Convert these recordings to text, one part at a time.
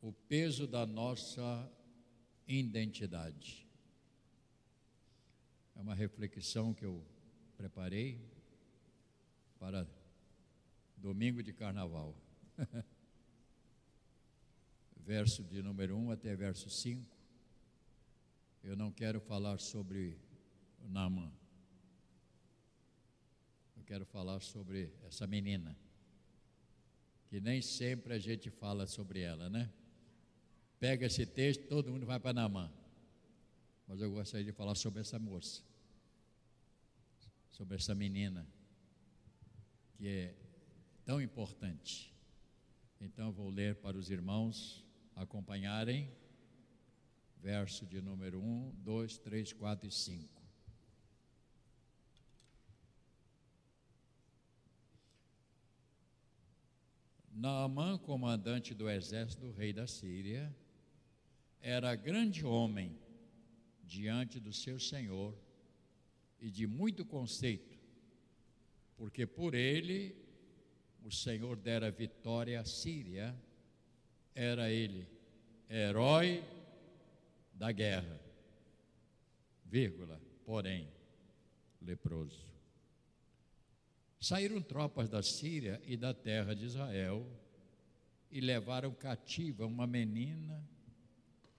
o peso da nossa identidade. É uma reflexão que eu preparei para domingo de carnaval. verso de número 1 até verso 5. Eu não quero falar sobre o Naaman. Eu quero falar sobre essa menina, que nem sempre a gente fala sobre ela, né? Pega esse texto, todo mundo vai para Naamã. Mas eu gostaria de falar sobre essa moça, sobre essa menina, que é tão importante. Então eu vou ler para os irmãos acompanharem, verso de número 1, 2, 3, 4 e 5. Naamã, comandante do exército do rei da Síria, era grande homem diante do seu senhor e de muito conceito, porque por ele o Senhor dera vitória à Síria, era ele herói da guerra, vírgula, porém, leproso. Saíram tropas da Síria e da terra de Israel e levaram cativa uma menina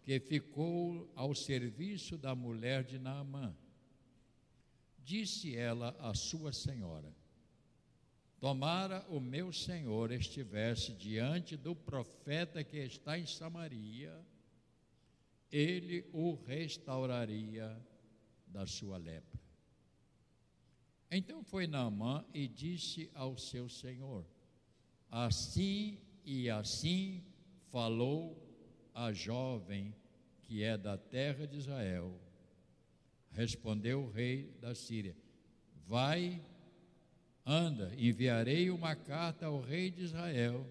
que ficou ao serviço da mulher de Naamã. Disse ela à sua senhora: Tomara o meu senhor estivesse diante do profeta que está em Samaria, ele o restauraria da sua lepra. Então foi Naamã e disse ao seu senhor: Assim e assim falou a jovem que é da terra de Israel. Respondeu o rei da Síria: Vai, anda, enviarei uma carta ao rei de Israel.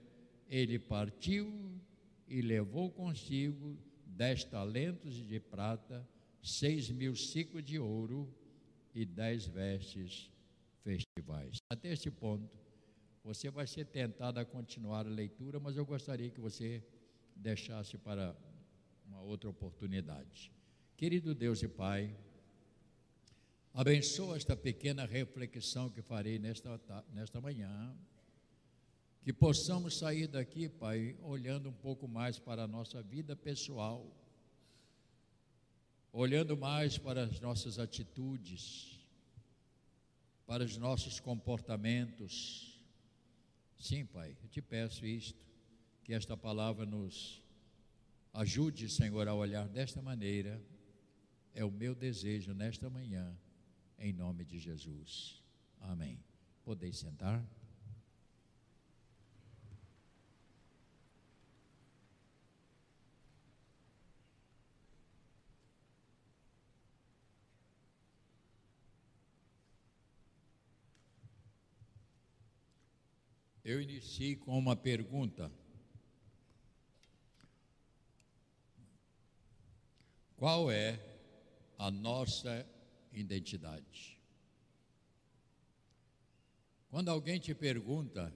Ele partiu e levou consigo dez talentos de prata, seis mil ciclos de ouro e dez vestes festivais. Até este ponto, você vai ser tentado a continuar a leitura, mas eu gostaria que você deixasse para uma outra oportunidade. Querido Deus e Pai, abençoa esta pequena reflexão que farei nesta, nesta manhã, que possamos sair daqui, Pai, olhando um pouco mais para a nossa vida pessoal olhando mais para as nossas atitudes, para os nossos comportamentos. Sim, Pai, eu te peço isto, que esta palavra nos ajude, Senhor, a olhar desta maneira. É o meu desejo nesta manhã, em nome de Jesus. Amém. Podeis sentar? Eu iniciei com uma pergunta. Qual é a nossa identidade? Quando alguém te pergunta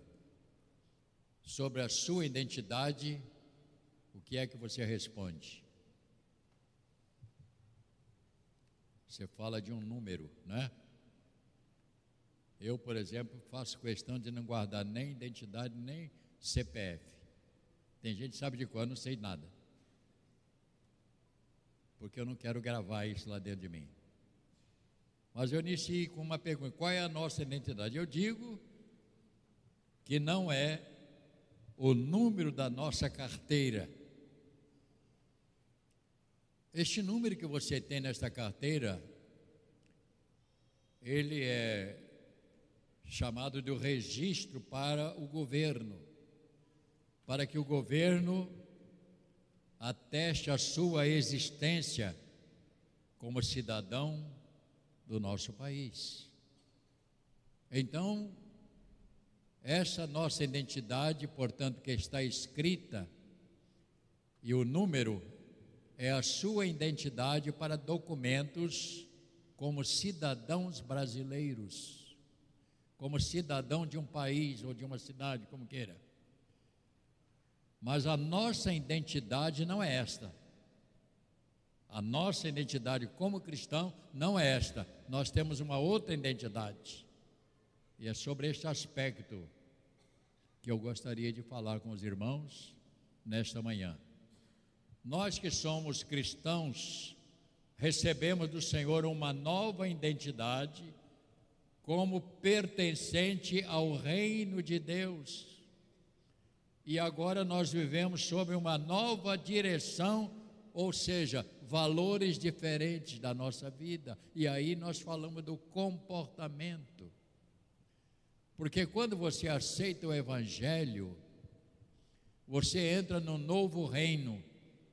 sobre a sua identidade, o que é que você responde? Você fala de um número, né? Eu, por exemplo, faço questão de não guardar nem identidade, nem CPF. Tem gente que sabe de qual, eu não sei nada. Porque eu não quero gravar isso lá dentro de mim. Mas eu iniciei com uma pergunta: qual é a nossa identidade? Eu digo que não é o número da nossa carteira. Este número que você tem nesta carteira, ele é chamado de registro para o governo, para que o governo ateste a sua existência como cidadão do nosso país. Então, essa nossa identidade, portanto, que está escrita, e o número é a sua identidade para documentos como cidadãos brasileiros como cidadão de um país ou de uma cidade, como queira. Mas a nossa identidade não é esta. A nossa identidade como cristão não é esta. Nós temos uma outra identidade. E é sobre este aspecto que eu gostaria de falar com os irmãos nesta manhã. Nós que somos cristãos, recebemos do Senhor uma nova identidade como pertencente ao reino de Deus. E agora nós vivemos sob uma nova direção, ou seja, valores diferentes da nossa vida. E aí nós falamos do comportamento. Porque quando você aceita o Evangelho, você entra no novo reino,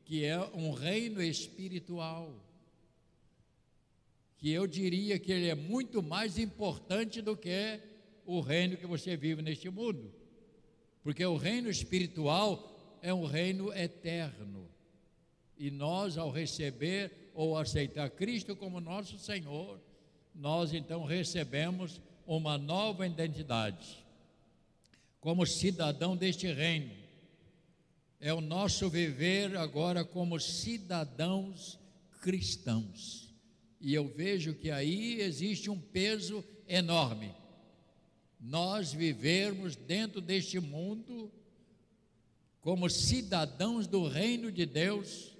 que é um reino espiritual. Que eu diria que ele é muito mais importante do que o reino que você vive neste mundo. Porque o reino espiritual é um reino eterno. E nós, ao receber ou aceitar Cristo como nosso Senhor, nós então recebemos uma nova identidade. Como cidadão deste reino, é o nosso viver agora como cidadãos cristãos. E eu vejo que aí existe um peso enorme. Nós vivermos dentro deste mundo como cidadãos do reino de Deus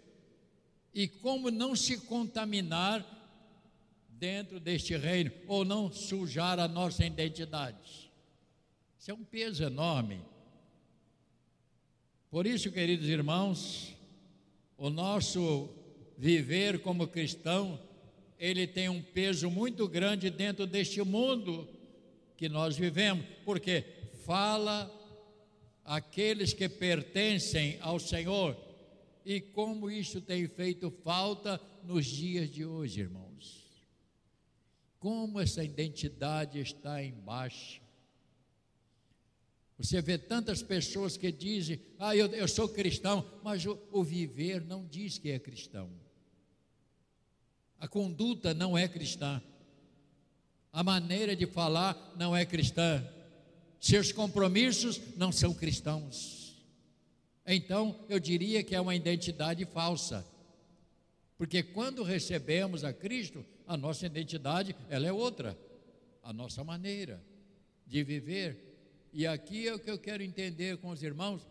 e como não se contaminar dentro deste reino, ou não sujar a nossa identidade. Isso é um peso enorme. Por isso, queridos irmãos, o nosso viver como cristão, ele tem um peso muito grande dentro deste mundo que nós vivemos, porque fala aqueles que pertencem ao Senhor e como isso tem feito falta nos dias de hoje, irmãos. Como essa identidade está em baixa. Você vê tantas pessoas que dizem, ah, eu, eu sou cristão, mas o, o viver não diz que é cristão. A conduta não é cristã. A maneira de falar não é cristã. Seus compromissos não são cristãos. Então, eu diria que é uma identidade falsa. Porque quando recebemos a Cristo, a nossa identidade, ela é outra. A nossa maneira de viver. E aqui é o que eu quero entender com os irmãos,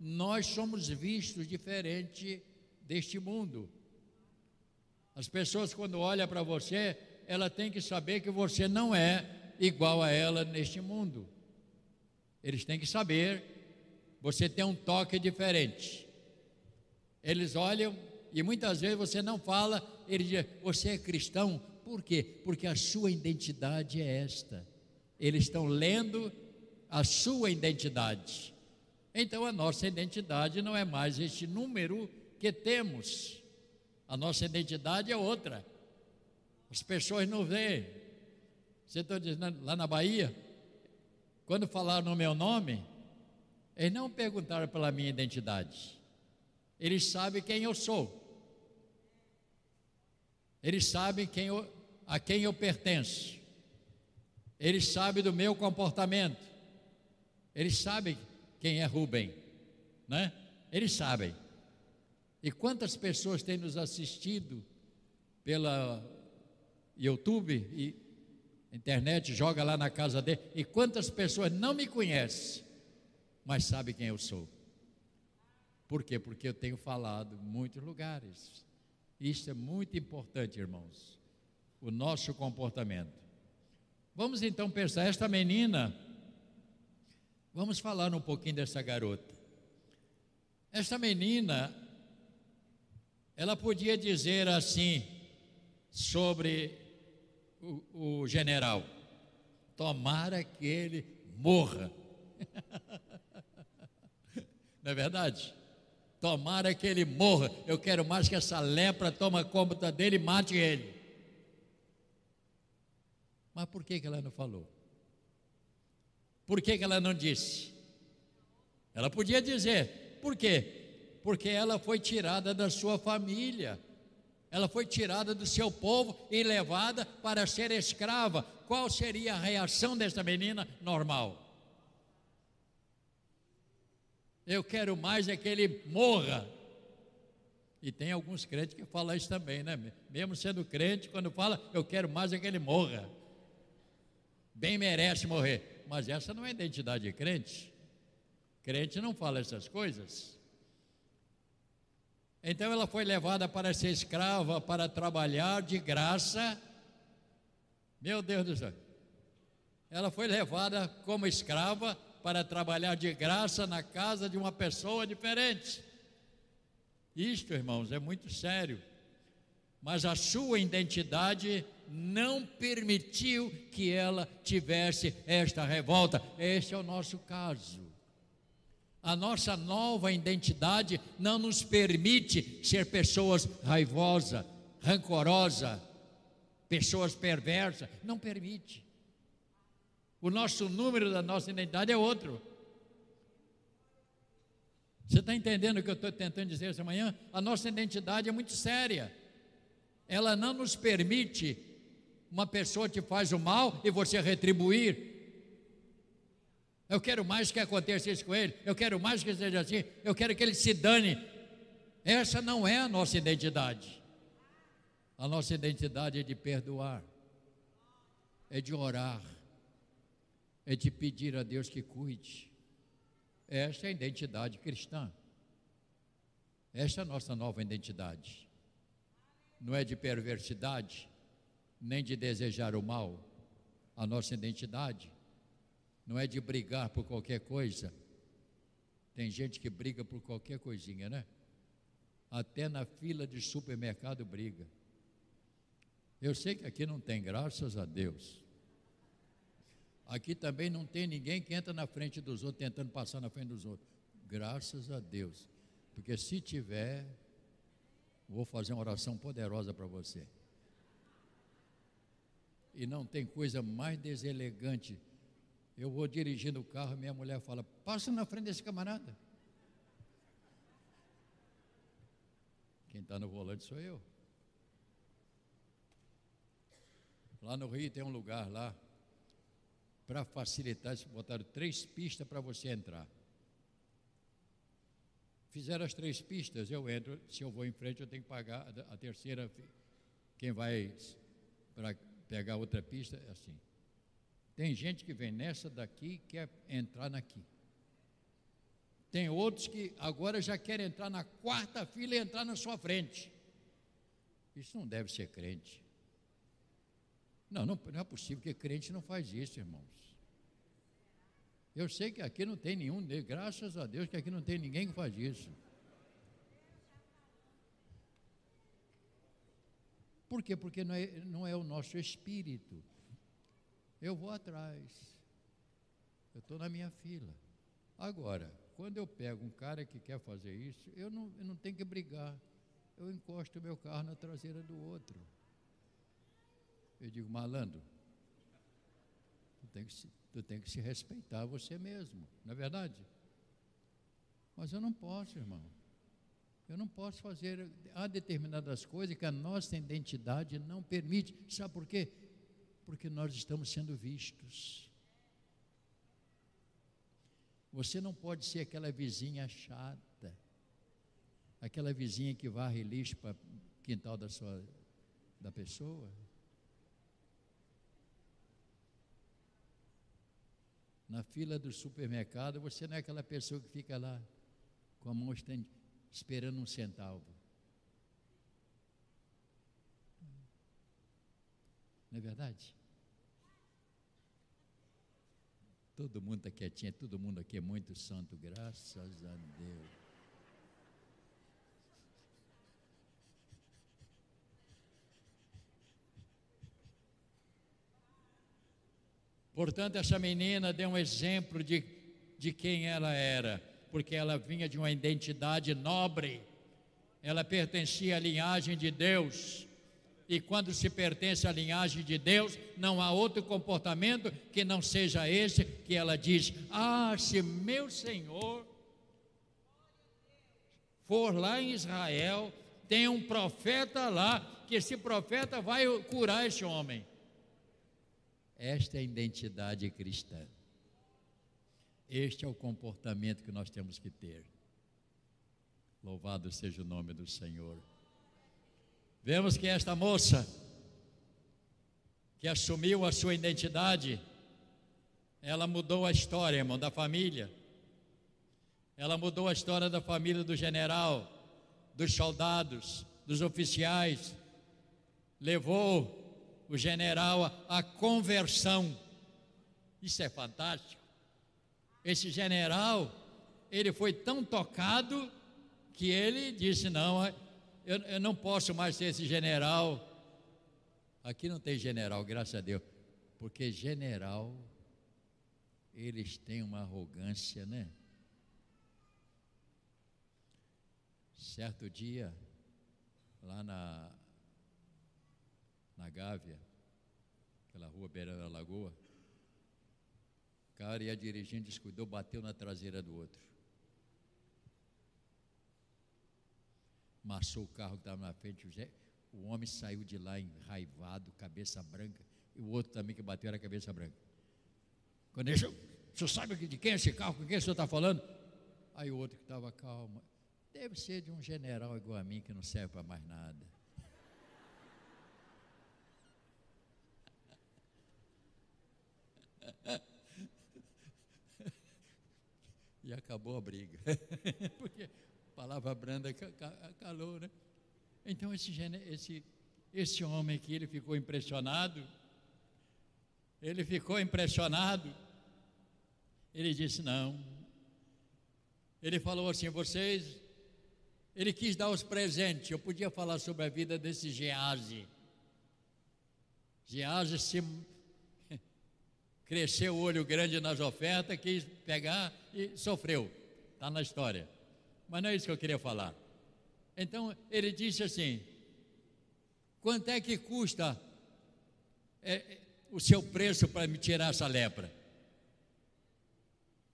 nós somos vistos diferente deste mundo. As pessoas quando olham para você, ela tem que saber que você não é igual a ela neste mundo. Eles têm que saber você tem um toque diferente. Eles olham e muitas vezes você não fala, ele diz: Você é cristão? Por quê? Porque a sua identidade é esta. Eles estão lendo a sua identidade. Então a nossa identidade não é mais este número que temos. A nossa identidade é outra. As pessoas não veem. Você está dizendo lá na Bahia, quando falaram no meu nome, eles não perguntaram pela minha identidade. Eles sabem quem eu sou. Eles sabem quem eu, a quem eu pertenço. Eles sabem do meu comportamento. Eles sabem quem é Rubem, né? Eles sabem. E quantas pessoas têm nos assistido pela YouTube e internet, joga lá na casa dele, e quantas pessoas não me conhecem mas sabe quem eu sou. Por quê? Porque eu tenho falado em muitos lugares. Isso é muito importante, irmãos. O nosso comportamento. Vamos então pensar, esta menina, vamos falar um pouquinho dessa garota. Esta menina, ela podia dizer assim sobre o, o general: tomara que ele morra. Não é verdade? Tomara que ele morra. Eu quero mais que essa lepra tome conta dele e mate ele. Mas por que, que ela não falou? Por que, que ela não disse? Ela podia dizer. Por quê? Porque ela foi tirada da sua família. Ela foi tirada do seu povo e levada para ser escrava. Qual seria a reação desta menina normal? Eu quero mais é que ele morra. E tem alguns crentes que falam isso também, né? Mesmo sendo crente, quando fala, eu quero mais é que ele morra. Bem merece morrer. Mas essa não é identidade de crente. Crente não fala essas coisas. Então ela foi levada para ser escrava, para trabalhar de graça. Meu Deus do céu. Ela foi levada como escrava para trabalhar de graça na casa de uma pessoa diferente. Isto, irmãos, é muito sério. Mas a sua identidade não permitiu que ela tivesse esta revolta. Este é o nosso caso. A nossa nova identidade não nos permite ser pessoas raivosas, rancorosas, pessoas perversas. Não permite. O nosso número da nossa identidade é outro. Você está entendendo o que eu estou tentando dizer essa manhã? A nossa identidade é muito séria. Ela não nos permite uma pessoa te faz o mal e você retribuir. Eu quero mais que aconteça isso com ele. Eu quero mais que seja assim. Eu quero que ele se dane. Essa não é a nossa identidade. A nossa identidade é de perdoar, é de orar, é de pedir a Deus que cuide. Esta é a identidade cristã. Esta é a nossa nova identidade. Não é de perversidade, nem de desejar o mal. A nossa identidade não é de brigar por qualquer coisa. Tem gente que briga por qualquer coisinha, né? Até na fila de supermercado briga. Eu sei que aqui não tem, graças a Deus. Aqui também não tem ninguém que entra na frente dos outros, tentando passar na frente dos outros. Graças a Deus. Porque se tiver, vou fazer uma oração poderosa para você. E não tem coisa mais deselegante eu vou dirigindo o carro, minha mulher fala: passa na frente desse camarada. Quem está no volante sou eu. Lá no Rio tem um lugar lá, para facilitar, botaram três pistas para você entrar. Fizeram as três pistas, eu entro, se eu vou em frente, eu tenho que pagar a terceira. Quem vai para pegar outra pista é assim. Tem gente que vem nessa daqui e quer entrar naqui. Tem outros que agora já querem entrar na quarta fila e entrar na sua frente. Isso não deve ser crente. Não, não, não é possível que crente não faz isso, irmãos. Eu sei que aqui não tem nenhum, graças a Deus que aqui não tem ninguém que faz isso. Por quê? Porque não é, não é o nosso espírito eu vou atrás. Eu estou na minha fila. Agora, quando eu pego um cara que quer fazer isso, eu não, eu não tenho que brigar. Eu encosto meu carro na traseira do outro. Eu digo, malandro, tu tem que se, tu tem que se respeitar você mesmo, não é verdade? Mas eu não posso, irmão. Eu não posso fazer. Há determinadas coisas que a nossa identidade não permite. Sabe por quê? Porque nós estamos sendo vistos. Você não pode ser aquela vizinha chata, aquela vizinha que varre lixo para quintal da sua da pessoa. Na fila do supermercado, você não é aquela pessoa que fica lá com a mão esperando um centavo. Não é verdade? Todo mundo está quietinho, todo mundo aqui é muito santo, graças a Deus. Portanto, essa menina deu um exemplo de, de quem ela era, porque ela vinha de uma identidade nobre, ela pertencia à linhagem de Deus e quando se pertence à linhagem de Deus, não há outro comportamento que não seja esse que ela diz: Ah, se meu Senhor for lá em Israel, tem um profeta lá, que esse profeta vai curar esse homem. Esta é a identidade cristã. Este é o comportamento que nós temos que ter. Louvado seja o nome do Senhor. Vemos que esta moça, que assumiu a sua identidade, ela mudou a história, irmão, da família. Ela mudou a história da família do general, dos soldados, dos oficiais. Levou o general à conversão. Isso é fantástico. Esse general, ele foi tão tocado que ele disse: Não, eu, eu não posso mais ser esse general. Aqui não tem general, graças a Deus, porque general, eles têm uma arrogância, né? Certo dia, lá na, na Gávea, aquela rua beirando a lagoa, o cara ia dirigindo, descuidou, bateu na traseira do outro. Massou o carro que estava na frente. O homem saiu de lá enraivado, cabeça branca. E o outro também que bateu era cabeça branca. Quando ele, o senhor sabe de quem é esse carro? Com quem o senhor está falando? Aí o outro que estava calmo. Deve ser de um general igual a mim que não serve para mais nada. E acabou a briga. Porque palavra branda calou, né? Então esse, esse, esse homem aqui, ele ficou impressionado. Ele ficou impressionado. Ele disse: Não. Ele falou assim: Vocês. Ele quis dar os presentes. Eu podia falar sobre a vida desse Gease. Gease se cresceu o olho grande nas ofertas, quis pegar e sofreu. Está na história. Mas não é isso que eu queria falar. Então ele disse assim: quanto é que custa é, o seu preço para me tirar essa lepra?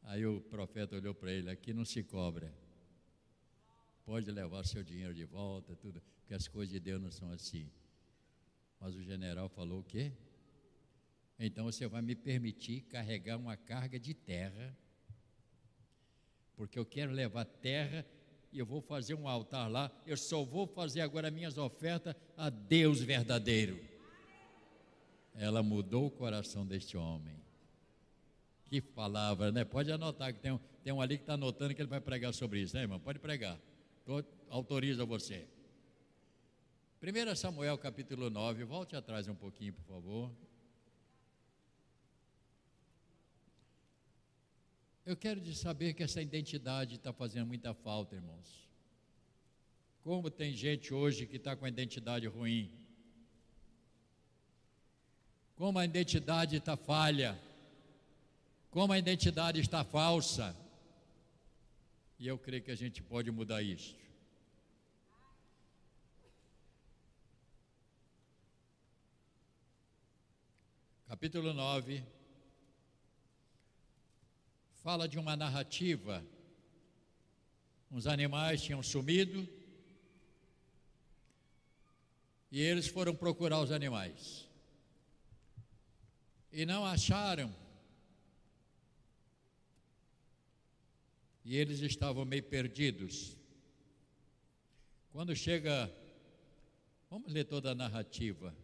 Aí o profeta olhou para ele: aqui não se cobra. Pode levar seu dinheiro de volta, tudo, porque as coisas de Deus não são assim. Mas o general falou o quê? Então você vai me permitir carregar uma carga de terra porque eu quero levar terra e eu vou fazer um altar lá. Eu só vou fazer agora minhas ofertas a Deus verdadeiro. Ela mudou o coração deste homem. Que palavra, né? Pode anotar que tem um, tem um ali que está anotando que ele vai pregar sobre isso, né, irmão? Pode pregar. Autoriza você. 1 Samuel capítulo 9, volte atrás um pouquinho, por favor. Eu quero de saber que essa identidade está fazendo muita falta, irmãos. Como tem gente hoje que está com a identidade ruim. Como a identidade está falha. Como a identidade está falsa. E eu creio que a gente pode mudar isso. Capítulo 9 fala de uma narrativa. Uns animais tinham sumido e eles foram procurar os animais e não acharam. E eles estavam meio perdidos. Quando chega, vamos ler toda a narrativa,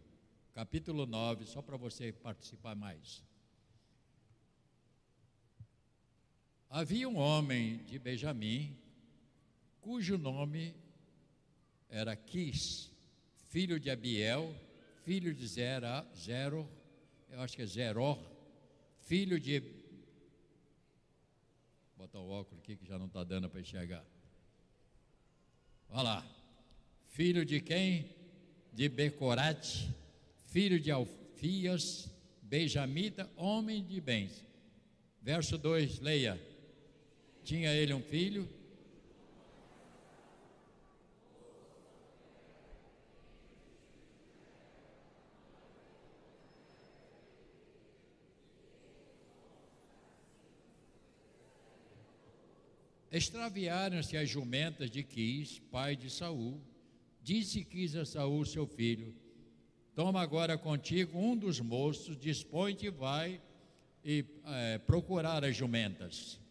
capítulo 9, só para você participar mais. Havia um homem de Benjamim, cujo nome era Quis, filho de Abiel, filho de Zera, Zero, eu acho que é Zeror, filho de. Vou botar o óculos aqui que já não está dando para enxergar. Olha lá. Filho de quem? De Becorate, filho de Alfias, Benjamita, homem de bens. Verso 2, leia. Tinha ele um filho. Extraviaram-se as jumentas de Quis, pai de Saul. Disse Quis a Saul, seu filho: Toma agora contigo um dos moços, dispõe-te e vai e é, procurar as jumentas.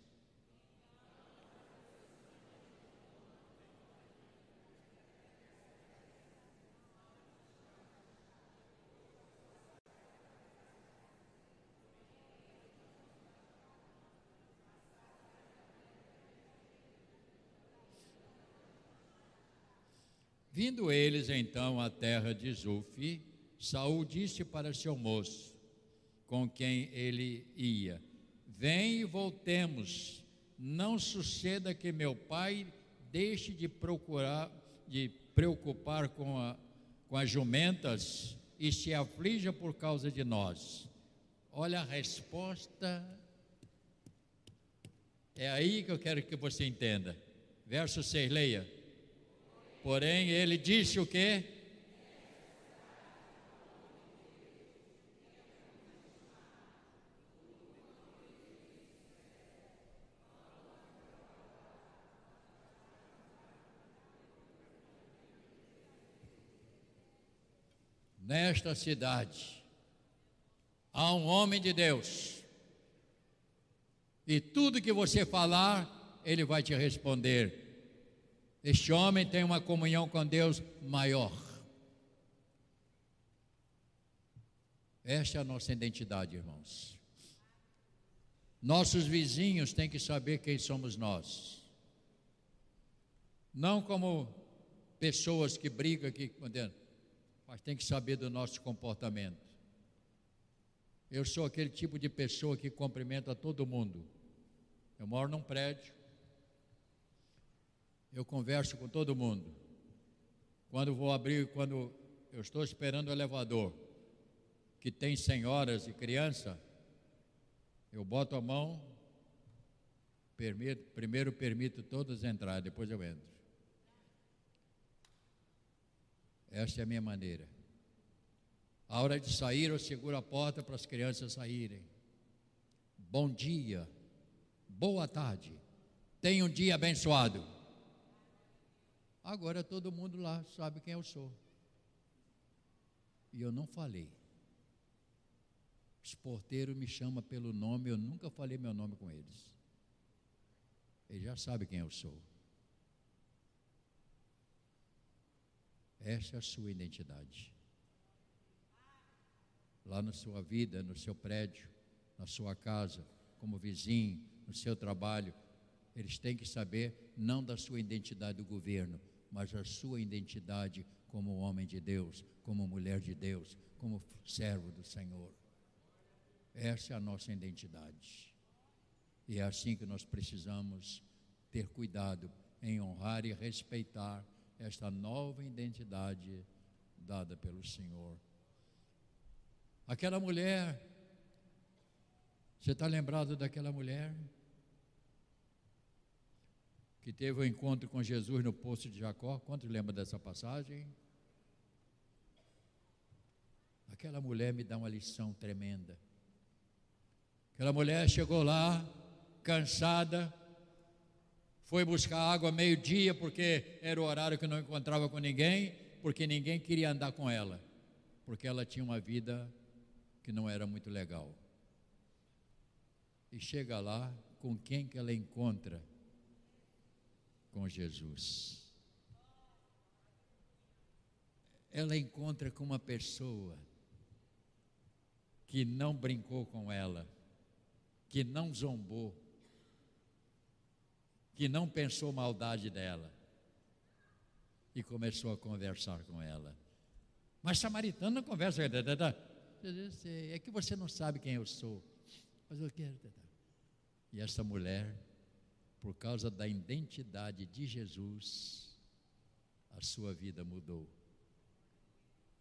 Vindo eles então à terra de Zufi, Saul disse para seu moço, com quem ele ia: Vem e voltemos. Não suceda que meu pai deixe de procurar, de preocupar com, a, com as jumentas e se aflija por causa de nós. Olha a resposta. É aí que eu quero que você entenda. Verso 6, leia. Porém, ele disse o quê? Nesta cidade há um homem de Deus, e tudo que você falar, ele vai te responder este homem tem uma comunhão com Deus maior. Esta é a nossa identidade, irmãos. Nossos vizinhos têm que saber quem somos nós. Não como pessoas que brigam aqui, mas tem que saber do nosso comportamento. Eu sou aquele tipo de pessoa que cumprimenta todo mundo. Eu moro num prédio, eu converso com todo mundo. Quando vou abrir, quando eu estou esperando o elevador, que tem senhoras e criança, eu boto a mão, permito, primeiro permito todas entrar, depois eu entro. Esta é a minha maneira. A hora de sair, eu seguro a porta para as crianças saírem. Bom dia, boa tarde, tenha um dia abençoado. Agora todo mundo lá sabe quem eu sou. E eu não falei. Os porteiros me chamam pelo nome, eu nunca falei meu nome com eles. Eles já sabem quem eu sou. Essa é a sua identidade. Lá na sua vida, no seu prédio, na sua casa, como vizinho, no seu trabalho, eles têm que saber não da sua identidade do governo, mas a sua identidade como homem de Deus, como mulher de Deus, como servo do Senhor. Essa é a nossa identidade. E é assim que nós precisamos ter cuidado em honrar e respeitar esta nova identidade dada pelo Senhor. Aquela mulher, você está lembrado daquela mulher? Que teve o um encontro com Jesus no poço de Jacó. Quantos lembram dessa passagem? Aquela mulher me dá uma lição tremenda. Aquela mulher chegou lá, cansada, foi buscar água meio-dia, porque era o horário que não encontrava com ninguém, porque ninguém queria andar com ela, porque ela tinha uma vida que não era muito legal. E chega lá, com quem que ela encontra? Com Jesus. Ela encontra com uma pessoa que não brincou com ela, que não zombou, que não pensou maldade dela e começou a conversar com ela. Mas samaritano não conversa. É que você não sabe quem eu sou. Mas eu quero. E essa mulher por causa da identidade de Jesus, a sua vida mudou.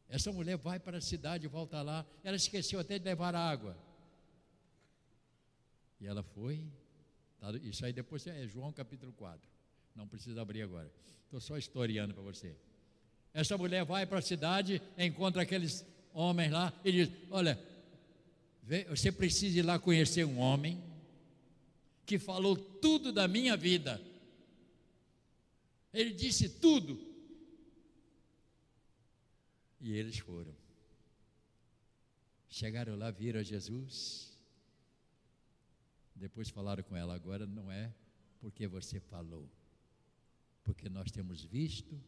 Essa mulher vai para a cidade, volta lá, ela esqueceu até de levar água. E ela foi, tá, isso aí depois é João capítulo 4. Não precisa abrir agora. Estou só historiando para você. Essa mulher vai para a cidade, encontra aqueles homens lá e diz: Olha, você precisa ir lá conhecer um homem que falou tudo da minha vida. Ele disse tudo. E eles foram. Chegaram lá, viram Jesus. Depois falaram com ela: agora não é porque você falou, porque nós temos visto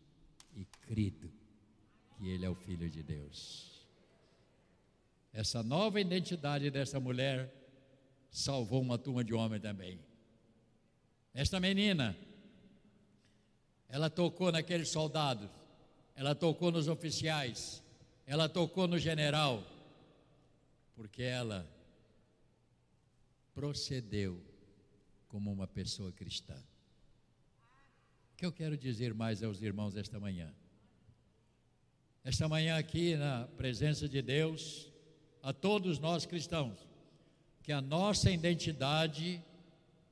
e crido que Ele é o Filho de Deus. Essa nova identidade dessa mulher salvou uma turma de homens também. Esta menina, ela tocou naqueles soldados ela tocou nos oficiais, ela tocou no general, porque ela procedeu como uma pessoa cristã. O que eu quero dizer mais aos irmãos esta manhã? Esta manhã, aqui na presença de Deus, a todos nós cristãos, que a nossa identidade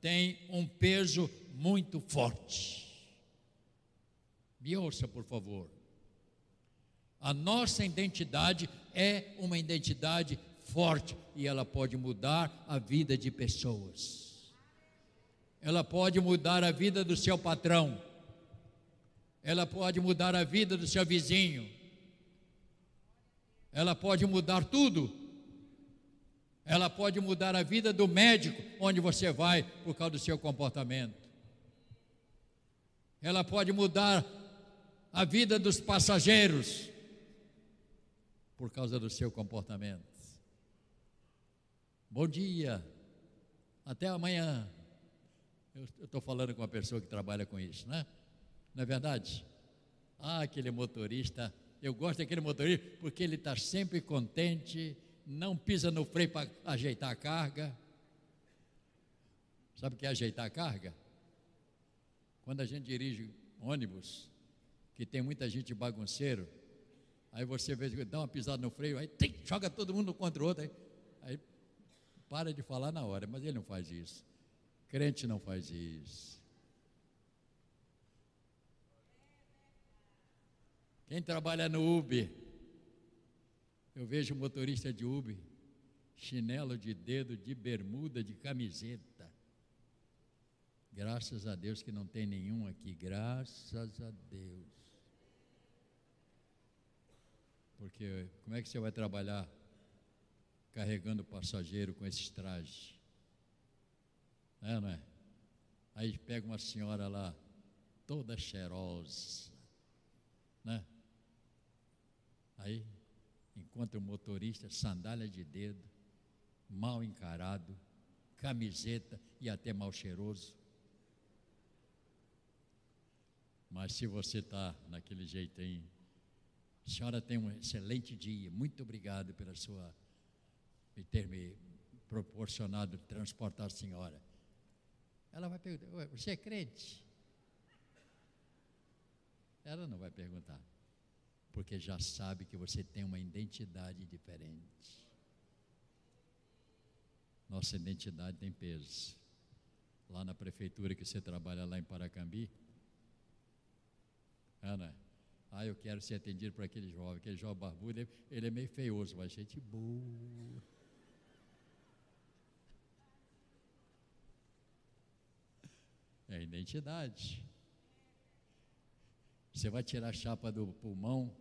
tem um peso muito forte. Me ouça, por favor. A nossa identidade é uma identidade forte e ela pode mudar a vida de pessoas. Ela pode mudar a vida do seu patrão. Ela pode mudar a vida do seu vizinho. Ela pode mudar tudo. Ela pode mudar a vida do médico onde você vai por causa do seu comportamento. Ela pode mudar a vida dos passageiros por causa do seu comportamento. Bom dia, até amanhã. Eu estou falando com uma pessoa que trabalha com isso, né? Não é verdade? Ah, aquele motorista, eu gosto daquele motorista porque ele está sempre contente, não pisa no freio para ajeitar a carga. Sabe o que é ajeitar a carga? Quando a gente dirige ônibus, que tem muita gente bagunceiro, aí você vê, dá uma pisada no freio, aí tem, joga todo mundo contra o outro, aí, aí para de falar na hora, mas ele não faz isso. Crente não faz isso. Quem trabalha no Uber, eu vejo motorista de Uber, chinelo de dedo, de bermuda, de camiseta. Graças a Deus que não tem nenhum aqui, graças a Deus. Porque como é que você vai trabalhar carregando passageiro com esses trajes. É, não é? Aí pega uma senhora lá, toda cheirosa, né? Aí encontra o motorista, sandália de dedo, mal encarado, camiseta e até mal cheiroso. Mas se você está naquele jeito aí, a senhora tem um excelente dia, muito obrigado pela sua me ter me proporcionado transportar a senhora. Ela vai perguntar: Você é crente? Ela não vai perguntar, porque já sabe que você tem uma identidade diferente. Nossa identidade tem peso. Lá na prefeitura que você trabalha lá em Paracambi, Ana, ah, eu quero ser atendido por aquele jovem, aquele jovem barbudo, ele é meio feioso, mas gente boa. É identidade. Você vai tirar a chapa do pulmão,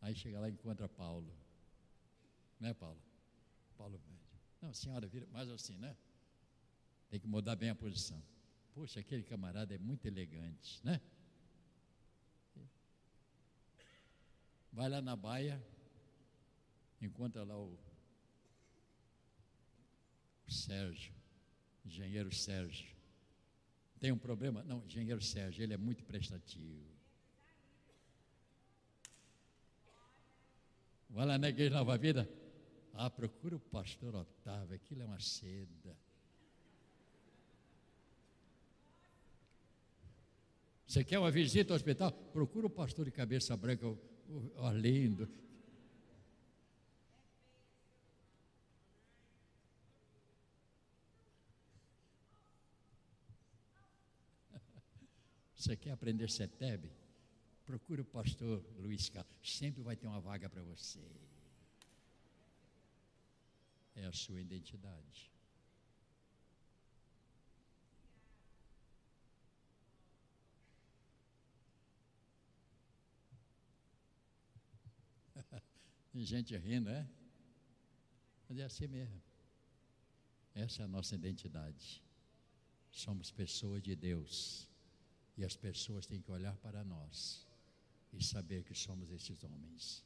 aí chega lá e encontra Paulo. Né, Paulo? Paulo, não, senhora, vira mais assim, né? Tem que mudar bem a posição. Poxa, aquele camarada é muito elegante, né? Vai lá na baia, encontra lá o Sérgio, engenheiro Sérgio. Tem um problema? Não, engenheiro Sérgio, ele é muito prestativo. Vai lá na igreja Nova Vida. Ah, procura o pastor Otávio, aquilo é uma seda. Você quer uma visita ao hospital? Procura o pastor de cabeça branca, o. Você quer aprender CETEB? Procure o pastor Luiz Carlos. Sempre vai ter uma vaga para você. É a sua identidade. Tem gente rindo, é? Mas é assim mesmo. Essa é a nossa identidade. Somos pessoas de Deus. E as pessoas têm que olhar para nós e saber que somos estes homens,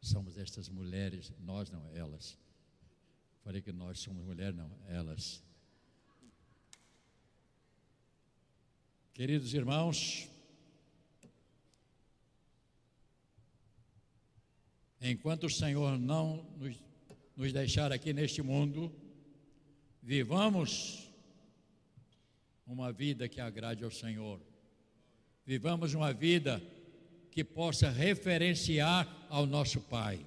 somos estas mulheres, nós não, elas. Falei que nós somos mulheres, não, elas. Queridos irmãos, enquanto o Senhor não nos, nos deixar aqui neste mundo, vivamos uma vida que agrade ao Senhor. Vivamos uma vida que possa referenciar ao nosso Pai.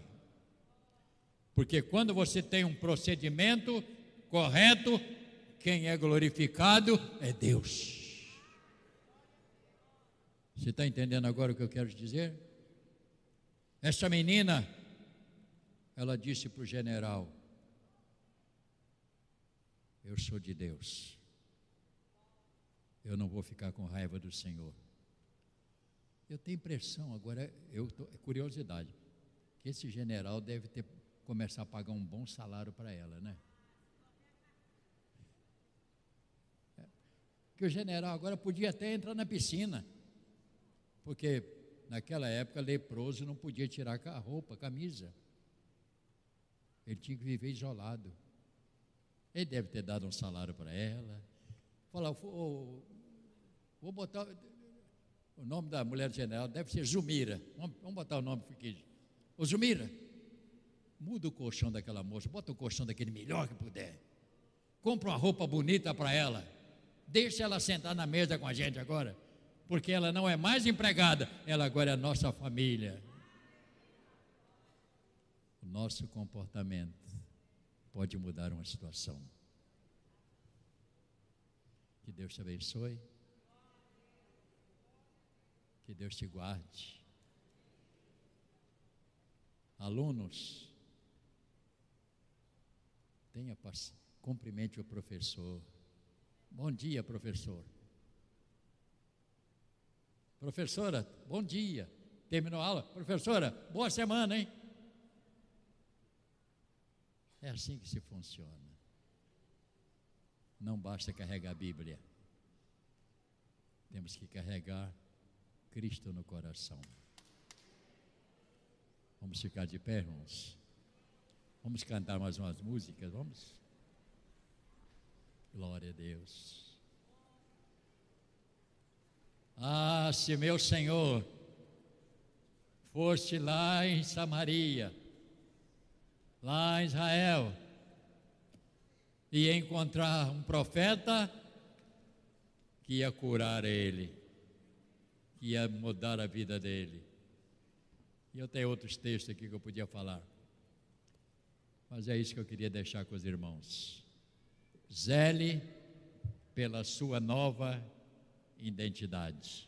Porque quando você tem um procedimento correto, quem é glorificado é Deus. Você está entendendo agora o que eu quero dizer? Essa menina, ela disse para o general: Eu sou de Deus eu não vou ficar com raiva do Senhor. Eu tenho impressão, agora, eu tô, é curiosidade, que esse general deve ter começar a pagar um bom salário para ela, né? É, que o general agora podia até entrar na piscina, porque naquela época leproso não podia tirar a roupa, a camisa. Ele tinha que viver isolado. Ele deve ter dado um salário para ela. Falar, Vou botar. O nome da mulher general deve ser Zumira. Vamos, vamos botar o nome aqui. Ô Zumira, muda o colchão daquela moça, bota o colchão daquele melhor que puder. Compra uma roupa bonita para ela. Deixa ela sentar na mesa com a gente agora. Porque ela não é mais empregada, ela agora é a nossa família. O nosso comportamento pode mudar uma situação. Que Deus te abençoe. Que Deus te guarde. Alunos, tenha paciência, cumprimente o professor. Bom dia, professor. Professora, bom dia. Terminou a aula? Professora, boa semana, hein? É assim que se funciona. Não basta carregar a Bíblia. Temos que carregar Cristo no coração. Vamos ficar de pé, irmãos. Vamos cantar mais umas músicas, vamos? Glória a Deus. Ah, se meu Senhor fosse lá em Samaria, lá em Israel, e encontrar um profeta que ia curar ele que ia mudar a vida dele. E eu tenho outros textos aqui que eu podia falar. Mas é isso que eu queria deixar com os irmãos. Zele pela sua nova identidade.